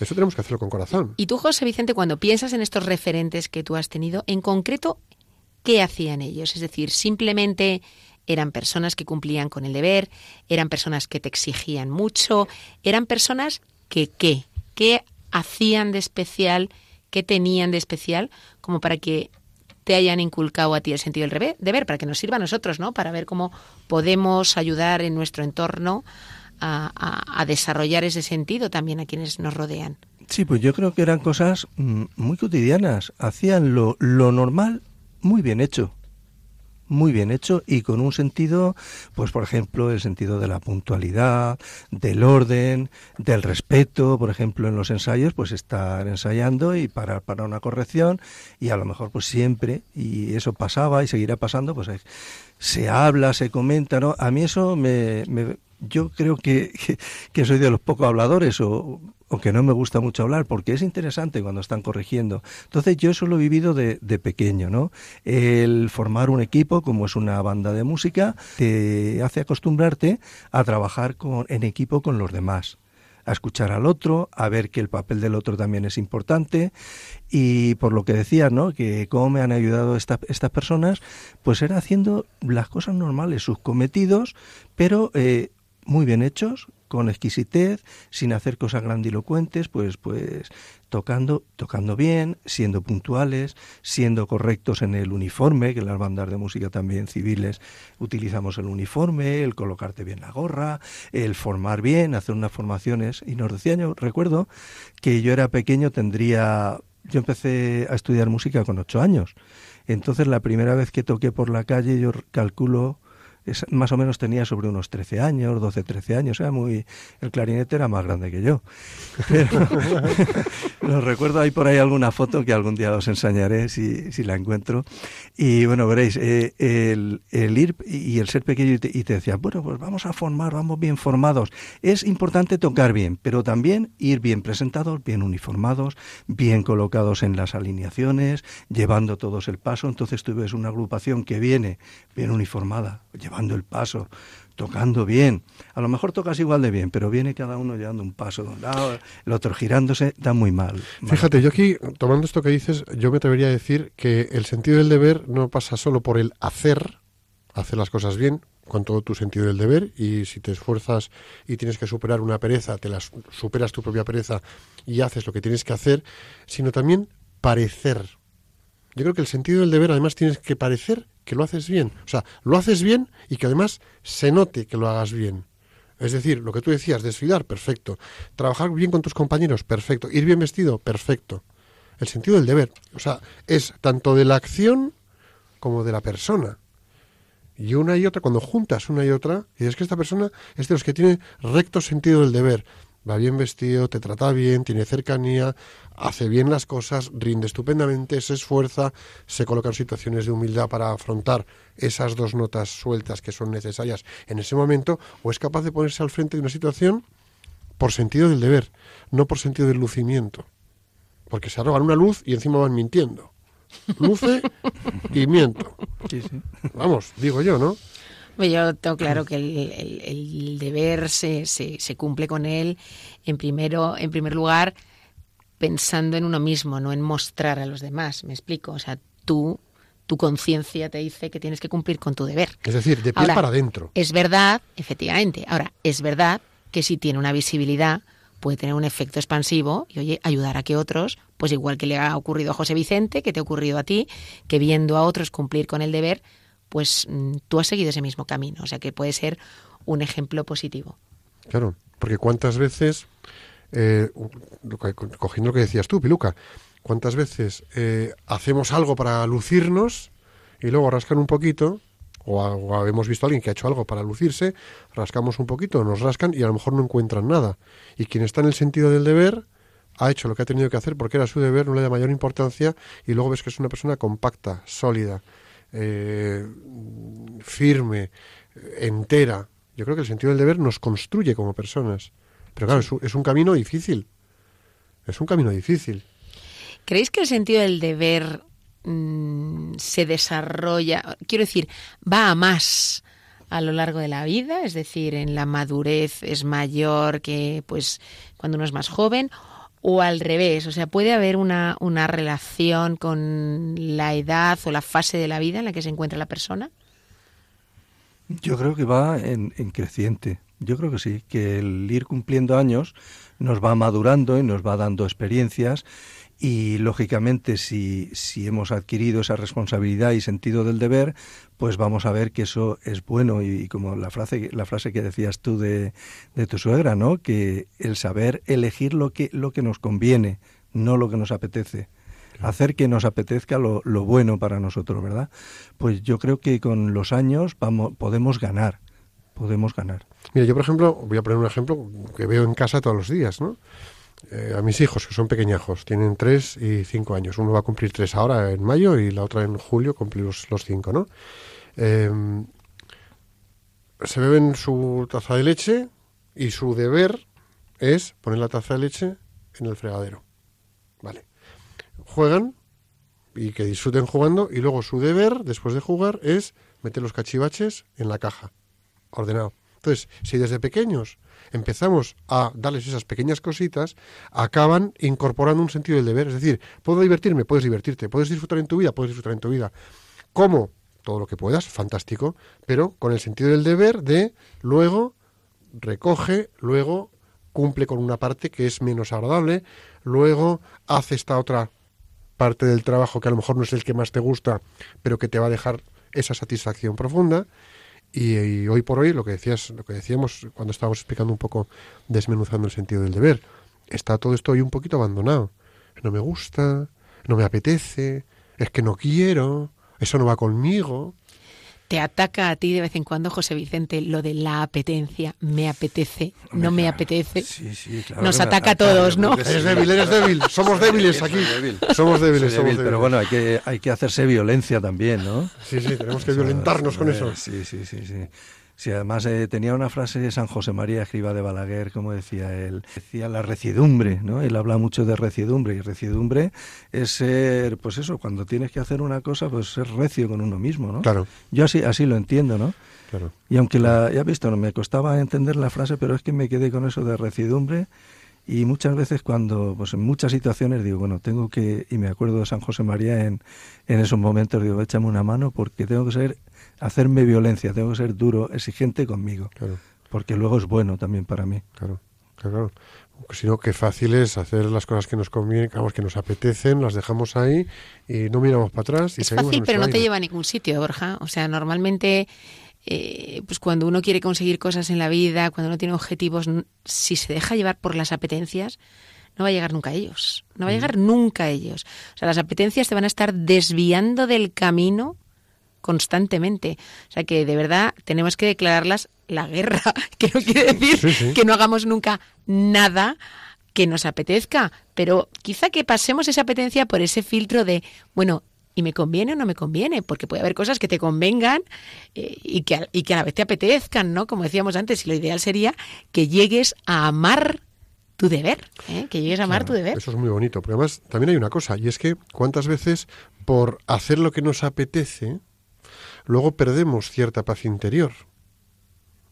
Eso tenemos que hacerlo con corazón. Y tú, José Vicente, cuando piensas en estos referentes que tú has tenido, en concreto, ¿qué hacían ellos? Es decir, simplemente eran personas que cumplían con el deber, eran personas que te exigían mucho, eran personas que qué, qué hacían de especial qué tenían de especial como para que te hayan inculcado a ti el sentido del deber, para que nos sirva a nosotros, ¿no? Para ver cómo podemos ayudar en nuestro entorno a, desarrollar ese sentido también a quienes nos rodean. Sí, pues yo creo que eran cosas mm, muy cotidianas. Hacían lo, lo normal muy bien hecho muy bien hecho y con un sentido, pues por ejemplo, el sentido de la puntualidad, del orden, del respeto, por ejemplo, en los ensayos, pues estar ensayando y parar para una corrección y a lo mejor pues siempre, y eso pasaba y seguirá pasando, pues se habla, se comenta, ¿no? A mí eso me, me yo creo que, que, soy de los pocos habladores o, o, que no me gusta mucho hablar porque es interesante cuando están corrigiendo. Entonces yo eso lo he vivido de, de, pequeño, ¿no? El formar un equipo, como es una banda de música, te hace acostumbrarte a trabajar con, en equipo con los demás a escuchar al otro, a ver que el papel del otro también es importante y por lo que decías, ¿no? Que cómo me han ayudado estas personas, pues era haciendo las cosas normales, sus cometidos, pero eh, muy bien hechos, con exquisitez, sin hacer cosas grandilocuentes, pues, pues tocando, tocando bien, siendo puntuales, siendo correctos en el uniforme, que las bandas de música también civiles utilizamos el uniforme, el colocarte bien la gorra, el formar bien, hacer unas formaciones. Y nos decían, yo recuerdo que yo era pequeño, tendría yo empecé a estudiar música con ocho años. Entonces la primera vez que toqué por la calle yo calculo más o menos tenía sobre unos 13 años, 12, 13 años, era muy, el clarinete era más grande que yo. Pero lo recuerdo, hay por ahí alguna foto que algún día os enseñaré si, si la encuentro. Y bueno, veréis, eh, el, ir y el ser pequeño y te, y decía, bueno, pues vamos a formar, vamos bien formados. Es importante tocar bien, pero también ir bien presentados, bien uniformados, bien colocados en las alineaciones, llevando todos el paso. Entonces tú ves una agrupación que viene bien uniformada, llevando el paso, tocando bien. A lo mejor tocas igual de bien, pero viene cada uno llevando un paso de un lado, el otro girándose, da muy mal. Fíjate, yo aquí, tomando esto que dices, yo me atrevería a decir que el sentido del deber no pasa solo por el hacer, hacer las cosas bien, con todo tu sentido del deber, y si te esfuerzas y tienes que superar una pereza, te las superas tu propia pereza y haces lo que tienes que hacer, sino también parecer. Yo creo que el sentido del deber además tienes que parecer que lo haces bien. O sea, lo haces bien y que además se note que lo hagas bien. Es decir, lo que tú decías, desfilar, perfecto. Trabajar bien con tus compañeros, perfecto. Ir bien vestido, perfecto. El sentido del deber. O sea, es tanto de la acción como de la persona. Y una y otra, cuando juntas una y otra, y es que esta persona es de los que tiene recto sentido del deber va bien vestido, te trata bien, tiene cercanía, hace bien las cosas, rinde estupendamente, se esfuerza, se coloca en situaciones de humildad para afrontar esas dos notas sueltas que son necesarias en ese momento, o es capaz de ponerse al frente de una situación por sentido del deber, no por sentido del lucimiento. Porque se arrogan una luz y encima van mintiendo. Luce y miento. Vamos, digo yo, ¿no? Yo tengo claro que el, deber se, se, se, cumple con él en primero, en primer lugar, pensando en uno mismo, no en mostrar a los demás. Me explico. O sea, tú, tu conciencia te dice que tienes que cumplir con tu deber. Es decir, de pies para adentro. Es verdad, efectivamente. Ahora, es verdad que si tiene una visibilidad puede tener un efecto expansivo y oye, ayudar a que otros, pues igual que le ha ocurrido a José Vicente, que te ha ocurrido a ti, que viendo a otros cumplir con el deber, pues mm, tú has seguido ese mismo camino. O sea que puede ser un ejemplo positivo. Claro, porque cuántas veces, eh, cogiendo lo que decías tú, Piluca, cuántas veces eh, hacemos algo para lucirnos y luego rascan un poquito, o, hemos visto a alguien que ha hecho algo para lucirse, rascamos un poquito, nos rascan y a lo mejor no encuentran nada. Y quien está en el sentido del deber ha hecho lo que ha tenido que hacer porque era su deber, no le da mayor importancia y luego ves que es una persona compacta, sólida, eh, firme, entera. Yo creo que el sentido del deber nos construye como personas. Pero claro, es, un, camino difícil. Es un camino difícil. ¿Creéis que el sentido del deber mm, se desarrolla, quiero decir, va a más a lo largo de la vida? Es decir, en la madurez es mayor que pues cuando uno es más joven o al revés, o sea, puede haber una, una relación con la edad o la fase de la vida en la que se encuentra la persona. Yo creo que va en, en, creciente. Yo creo que sí, que el ir cumpliendo años nos va madurando y nos va dando experiencias y lógicamente si, si hemos adquirido esa responsabilidad y sentido del deber, pues vamos a ver que eso es bueno y, como la frase, la frase que decías tú de, de, tu suegra, ¿no? Que el saber elegir lo que, lo que nos conviene, no lo que nos apetece. Hacer que nos apetezca lo, lo bueno para nosotros, ¿verdad? Pues yo creo que con los años vamos, podemos ganar, podemos ganar. Mira, yo por ejemplo, voy a poner un ejemplo que veo en casa todos los días, ¿no? Eh, a mis hijos, que son pequeñajos, tienen tres y cinco años. Uno va a cumplir tres ahora en mayo y la otra en julio cumplir los, cinco, ¿no? Em, se beben su taza de leche y su deber es poner la taza de leche en el fregadero. Vale. Juegan y que disfruten jugando y luego su deber, después de jugar, es meter los cachivaches en la caja. Ordenado. Entonces, si desde pequeños empezamos a darles esas pequeñas cositas, acaban incorporando un sentido del deber. Es decir, puedo divertirme, puedes divertirte, puedes disfrutar en tu vida, puedes disfrutar en tu vida. ¿Cómo? Todo lo que puedas, fantástico, pero con el sentido del deber de luego recoge, luego cumple con una parte que es menos agradable, luego hace esta otra parte del trabajo que a lo mejor no es el que más te gusta, pero que te va a dejar esa satisfacción profunda y, hoy por hoy, lo que decías, lo que decíamos cuando estábamos explicando un poco, desmenuzando el sentido del deber, está todo esto hoy un poquito abandonado. No me gusta, no me apetece, es que no quiero, eso no va conmigo. Te ataca a ti de vez en cuando, José Vicente, lo de la apetencia. Me apetece, no me apetece. Sí, sí, claro Nos ataca a todos, ¿no? Eres débil, eres débil, somos débiles aquí. Débil. Somos débiles, somos débil. Pero bueno, hay que, hay que hacerse violencia también, ¿no? Sí, sí, tenemos que violentarnos con eso. Sí, sí, sí, sí. Sí, además eh, tenía una frase de San José María Escriba de Balaguer, como decía él, decía la recidumbre, ¿no? Él habla mucho de recidumbre y recidumbre es ser, pues eso, cuando tienes que hacer una cosa, pues ser recio con uno mismo, ¿no? Claro, Yo así, así lo entiendo, ¿no? claro. Y aunque la, ya visto, no me costaba entender la frase, pero es que me quedé con eso de recidumbre y muchas veces cuando, pues en muchas situaciones digo, bueno, tengo que, y me acuerdo de San José María en, en esos momentos, digo, échame una mano porque tengo que ser, hacerme violencia, tengo que ser duro, exigente conmigo, Claro, porque luego es bueno también para mí. claro, claro. claro. Sino que fácil es hacer las cosas que nos convienen, vamos, que nos apetecen, las dejamos ahí y no miramos para atrás. Y Es seguimos fácil, en pero no te lleva a ningún sitio, Borja. O sea, normalmente, eh, pues cuando uno quiere conseguir cosas en la vida, cuando uno tiene objetivos, si se deja llevar por las apetencias, no va a llegar nunca a ellos. No va a llegar nunca a ellos. O sea, las apetencias te van a estar desviando del camino constantemente. O sea que de verdad tenemos que declararlas la guerra, que no quiere decir Sí, sí. que no hagamos nunca nada que nos apetezca, pero quizá que pasemos esa apetencia por ese filtro de, bueno, ¿y me conviene o no me conviene? Porque puede haber cosas que te convengan eh, y, que, a- y que a la vez te apetezcan, ¿no? Como decíamos antes, y lo ideal sería que llegues a amar tu deber, ¿eh? que llegues a amar tu deber. Eso es muy bonito, porque además también hay una cosa, y es que cuántas veces por hacer lo que nos apetece, luego perdemos cierta paz interior.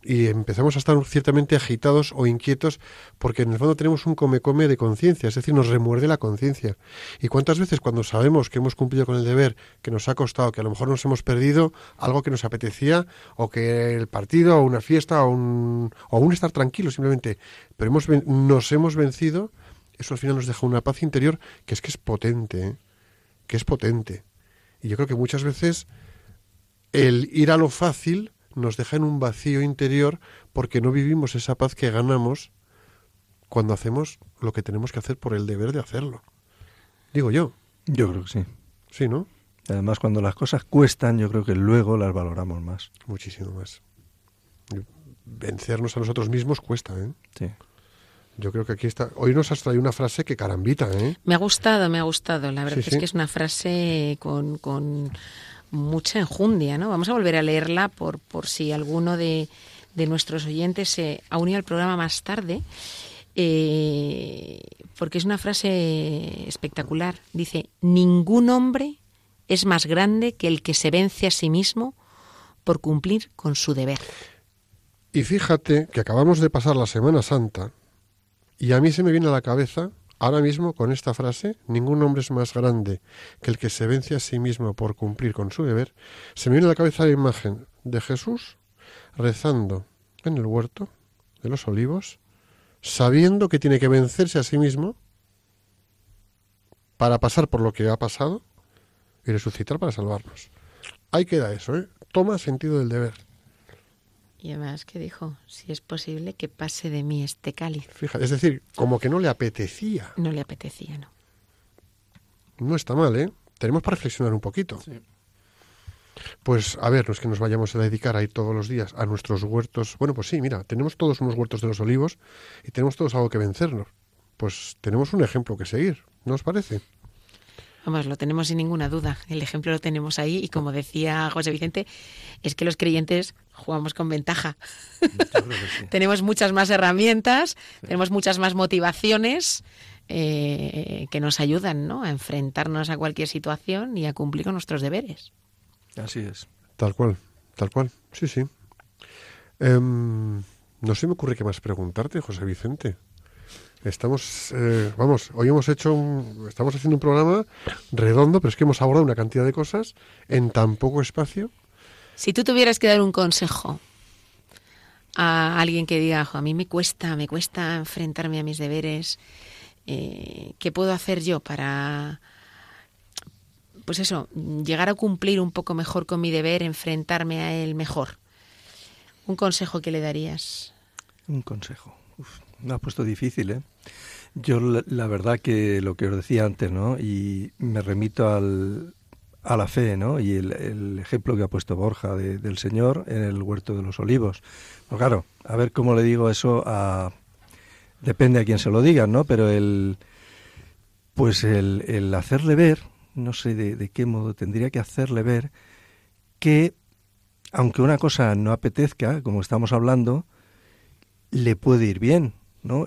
Y empezamos a estar ciertamente agitados o inquietos porque en el fondo tenemos un come-come de conciencia, es decir, nos remuerde la conciencia. Y cuántas veces cuando sabemos que hemos cumplido con el deber, que nos ha costado, que a lo mejor nos hemos perdido algo que nos apetecía, o que el partido, o una fiesta, o un, o un estar tranquilo simplemente, pero hemos, nos hemos vencido, eso al final nos deja una paz interior que es que es potente, ¿eh? que es potente. Y yo creo que muchas veces el ir a lo fácil nos deja en un vacío interior porque no vivimos esa paz que ganamos cuando hacemos lo que tenemos que hacer por el deber de hacerlo. Digo yo, Yo creo que sí. sí, ¿no? Además, cuando las cosas cuestan, yo creo que luego las valoramos más. Muchísimo más. Vencernos a nosotros mismos cuesta, ¿eh? Sí. Yo creo que aquí está. Hoy nos has traído una frase que carambita, ¿eh? Me ha gustado, me ha gustado. La verdad Sí, es sí. que es una frase con, con mucha enjundia, ¿no? Vamos a volver a leerla por, por si alguno de, de nuestros oyentes se ha unido al programa más tarde, eh, porque es una frase espectacular. Dice, ningún hombre es más grande que el que se vence a sí mismo por cumplir con su deber. Y fíjate que acabamos de pasar la Semana Santa y a mí se me viene a la cabeza, ahora mismo con esta frase, ningún hombre es más grande que el que se vence a sí mismo por cumplir con su deber, se me viene a la cabeza la imagen de Jesús rezando en el huerto de los olivos, sabiendo que tiene que vencerse a sí mismo para pasar por lo que ha pasado y resucitar para salvarnos. Ahí queda eso, ¿eh? Toma sentido del deber. Y además que dijo, si es posible que pase de mí este cáliz. Fíjate, es decir, como que no le apetecía. No le apetecía, ¿no? No está mal, ¿eh? Tenemos para reflexionar un poquito. Pues a ver, no es que nos vayamos a dedicar ahí todos los días a nuestros huertos. Bueno, pues sí, mira, tenemos todos unos huertos de los olivos y tenemos todos algo que vencernos. Pues tenemos un ejemplo que seguir, ¿no os parece? Vamos, lo tenemos sin ninguna duda. El ejemplo lo tenemos ahí y como decía José Vicente, es que los creyentes jugamos con ventaja. tenemos muchas más herramientas, tenemos muchas más motivaciones eh, que nos ayudan ¿no? a enfrentarnos a cualquier situación y a cumplir con nuestros deberes. Así es. Tal cual, tal cual. Sí, sí. Em, no se me ocurre qué más preguntarte, José Vicente. Estamos, eh, vamos, hoy hemos hecho, un- estamos haciendo un programa redondo, pero es que hemos abordado una cantidad de cosas en tan poco espacio. Si tú tuvieras que dar un consejo a alguien que diga, "Jo, a mí me cuesta, me cuesta enfrentarme a mis deberes, eh, ¿qué puedo hacer yo para, pues eso, llegar a cumplir un poco mejor con mi deber, enfrentarme a él mejor? Un consejo que le darías. Un consejo. Uf, me ha puesto difícil, ¿eh? Yo la, verdad que lo que os decía antes, ¿no? Y me remito al, a la fe, ¿no? Y el, ejemplo que ha puesto Borja de- del Señor en el huerto de los olivos. Pues claro, a ver cómo le digo eso a... Depende a quién se lo digan, ¿no? Pero el... Pues el, el hacerle ver, no sé de qué modo tendría que hacerle ver que, aunque una cosa no apetezca, como estamos hablando, le puede ir bien,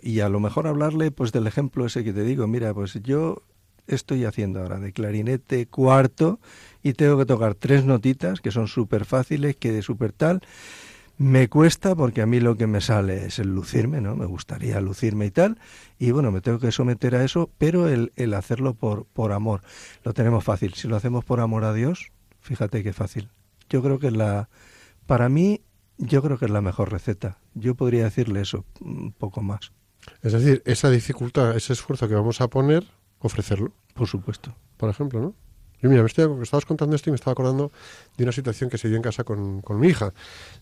Y a lo mejor hablarle, pues, del ejemplo ese que te digo, mira, pues yo estoy haciendo ahora de clarinete cuarto y tengo que tocar tres notitas que son súper fáciles, que de súper tal. Me cuesta porque a mí lo que me sale es el lucirme, ¿no? Me gustaría lucirme y tal. Y bueno, me tengo que someter a eso, pero el, el hacerlo por, por amor. Lo tenemos fácil. Si lo hacemos por amor a Dios, fíjate qué fácil. Yo creo que la, para mí, yo creo que es la mejor receta. Yo podría decirle eso, un poco más, Es decir, esa dificultad, ese esfuerzo que vamos a poner, ofrecerlo, por supuesto. por ejemplo, ¿no? Yo mira, me estoy, estabas contando esto y me estaba acordando de una situación que se dio en casa con, con mi hija.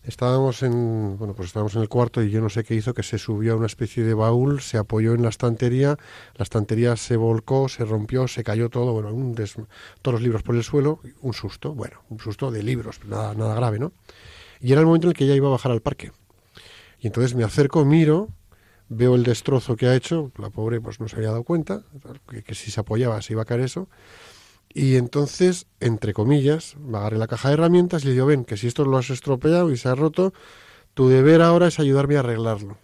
Estábamos en, bueno, pues estábamos en el cuarto y yo no sé qué hizo, que se subió a una especie de baúl, se apoyó en la estantería, la estantería se volcó, se rompió, se cayó todo, bueno, un des- todos los libros por el suelo, un susto, bueno, un susto de libros, nada, nada grave, ¿no? Y era el momento en el que ella iba a bajar al parque. Y entonces me acerco, miro, veo el destrozo que ha hecho, la pobre pues no se había dado cuenta, que, que si se apoyaba se iba a caer eso. Y entonces, entre comillas, me agarré la caja de herramientas y le digo, ven, que si esto lo has estropeado y se ha roto, tu deber ahora es ayudarme a arreglarlo.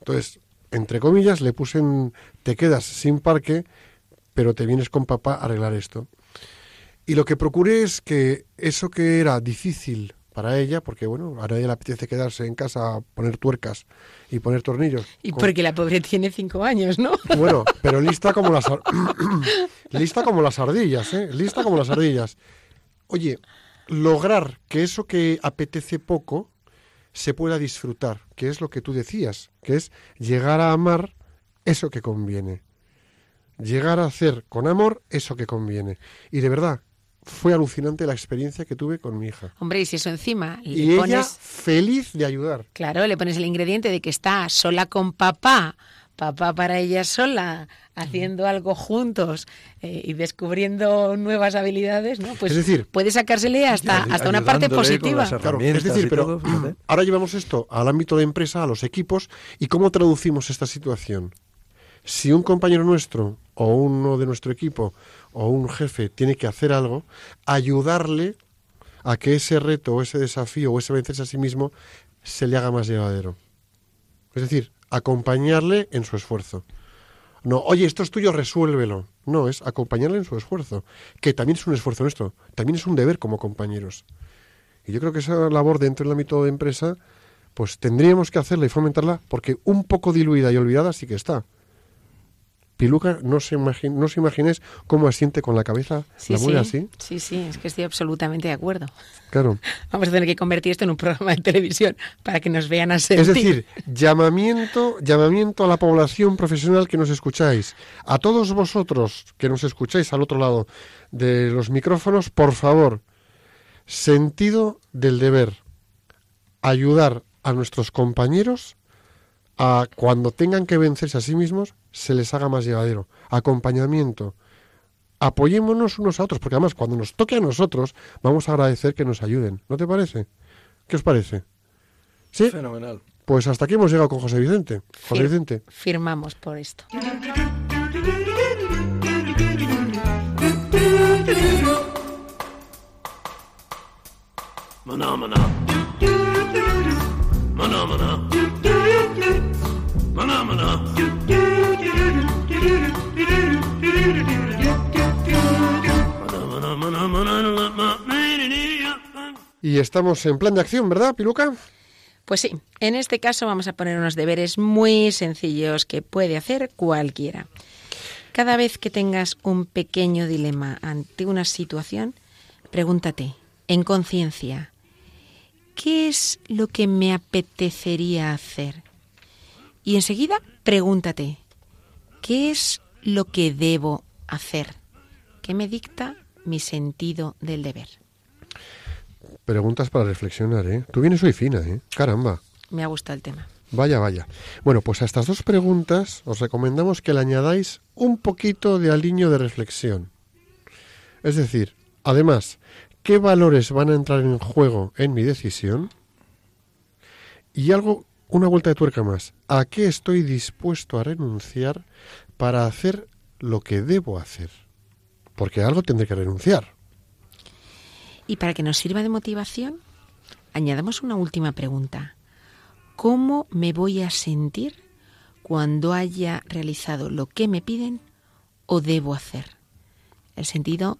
Entonces, entre comillas, le puse en, te quedas sin parque, pero te vienes con papá a arreglar esto. Y lo que procuré es que eso que era difícil para ella, porque bueno, a nadie le apetece quedarse en casa a poner tuercas y poner tornillos. Y con- porque la pobre tiene cinco años, ¿no? bueno, pero lista como las ar- lista como las ardillas, ¿eh? Lista como las ardillas. Oye, lograr que eso que apetece poco se pueda disfrutar, que es lo que tú decías, que es llegar a amar eso que conviene. Llegar a hacer con amor eso que conviene. Y de verdad, fue alucinante la experiencia que tuve con mi hija. Hombre, y si eso encima le Y ella pones, feliz de ayudar. claro, le pones el ingrediente de que está sola con papá, papá para ella sola, haciendo algo juntos eh, y descubriendo nuevas habilidades, ¿no? Pues Es decir, puede sacársele hasta, hasta una parte positiva. Claro, es decir, pero todo, ahora llevamos esto al ámbito de empresa, a los equipos, y cómo traducimos esta situación. Si un compañero nuestro, o uno de nuestro equipo, o un jefe tiene que hacer algo, ayudarle a que ese reto, o ese desafío, o ese vencerse a sí mismo, se le haga más llevadero. Es decir, acompañarle en su esfuerzo. No, oye, esto es tuyo, resuélvelo. No, es acompañarle en su esfuerzo, que también es un esfuerzo nuestro, también es un deber como compañeros. Y yo creo que esa labor dentro del ámbito de empresa, pues tendríamos que hacerla y fomentarla, porque un poco diluida y olvidada sí que está. Piluca, no se, imagin no se imagines cómo asiente con la cabeza, Sí, la mueve sí, así. sí, sí, es que estoy absolutamente de acuerdo. Claro. Vamos a tener que convertir esto en un programa de televisión para que nos vean a sentir. Es decir, llamamiento, llamamiento a la población profesional que nos escucháis. A todos vosotros que nos escucháis al otro lado de los micrófonos, por favor, sentido del deber. Ayudar a nuestros compañeros a cuando tengan que vencerse a sí mismos, se les haga más llevadero. Acompañamiento. Apoyémonos unos a otros, porque además cuando nos toque a nosotros, vamos a agradecer que nos ayuden. ¿No te parece? ¿Qué os parece? ¿Sí? Fenomenal. Pues hasta aquí hemos llegado con José Vicente. José Fir- Vicente. Firmamos por esto. Maná, maná. Maná, Y estamos en plan de acción, ¿verdad, Piluca? Pues sí, en este caso vamos a poner unos deberes muy sencillos que puede hacer cualquiera. Cada vez que tengas un pequeño dilema ante una situación, pregúntate, en conciencia, ¿qué es lo que me apetecería hacer? Y enseguida pregúntate, ¿qué es lo que debo hacer? ¿Qué me dicta mi sentido del deber? Preguntas para reflexionar, ¿eh? Tú vienes hoy fina, ¿eh? Caramba. Me ha gustado el tema. Vaya, vaya. Bueno, pues a estas dos preguntas os recomendamos que le añadáis un poquito de aliño de reflexión. Es decir, además, ¿qué valores van a entrar en juego en mi decisión? Y algo, una vuelta de tuerca más. ¿A qué estoy dispuesto a renunciar para hacer lo que debo hacer? Porque algo tendré que renunciar. Y para que nos sirva de motivación, añadamos una última pregunta. ¿Cómo me voy a sentir cuando haya realizado lo que me piden o debo hacer? El sentido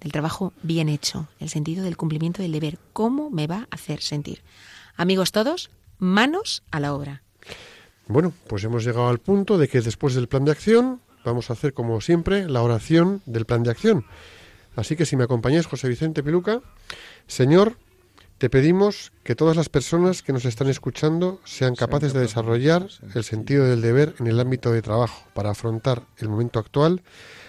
del trabajo bien hecho, el sentido del cumplimiento del deber. ¿Cómo me va a hacer sentir? Amigos todos, manos a la obra. Bueno, pues hemos llegado al punto de que después del plan de acción vamos a hacer como siempre la oración del plan de acción. Así que si me acompañáis, José Vicente Piluca, Señor, te pedimos que todas las personas que nos están escuchando sean capaces de desarrollar el sentido del deber en el ámbito de trabajo para afrontar el momento actual,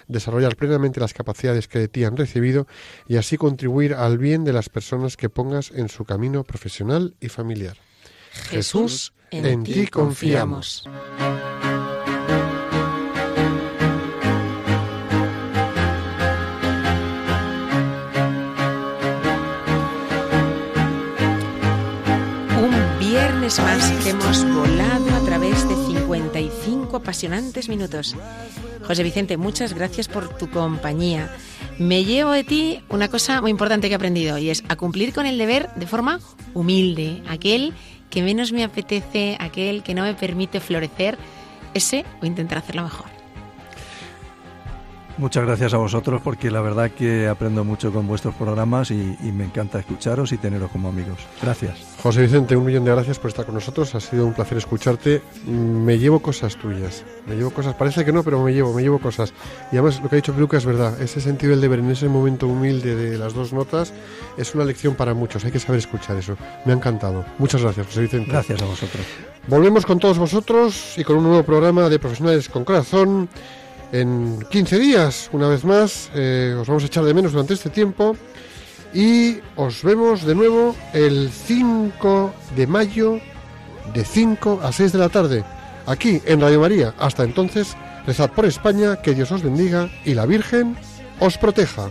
desarrollar plenamente las capacidades que de ti han recibido y así contribuir al bien de las personas que pongas en su camino profesional y familiar. Jesús, en, ti confiamos. Un viernes más que hemos volado a través de 55 apasionantes minutos. José Vicente, muchas gracias por tu compañía. Me llevo de ti una cosa muy importante que he aprendido y es a cumplir con el deber de forma humilde, aquel que menos me apetece, aquel que no me permite florecer, ese voy a intentar hacerlo mejor. Muchas gracias a vosotros porque la verdad que aprendo mucho con vuestros programas y, y, me encanta escucharos y teneros como amigos. Gracias. José Vicente, un millón de gracias por estar con nosotros. Ha sido un placer escucharte. Me llevo cosas tuyas. Me llevo cosas. Parece que no, pero me llevo, me llevo cosas. Y además lo que ha dicho Peluca es verdad. Ese sentido del deber en ese momento humilde de las dos notas es una lección para muchos. Hay que saber escuchar eso. Me ha encantado. Muchas gracias, José Vicente. Gracias a vosotros. Volvemos con todos vosotros y con un nuevo programa de Profesionales con Corazón en 15 días, una vez más. Eh, os vamos a echar de menos durante este tiempo. Y os vemos de nuevo el 5 de mayo de 5 a 6 de la tarde, aquí en Radio María. Hasta entonces, rezad por España, que Dios os bendiga y la Virgen os proteja.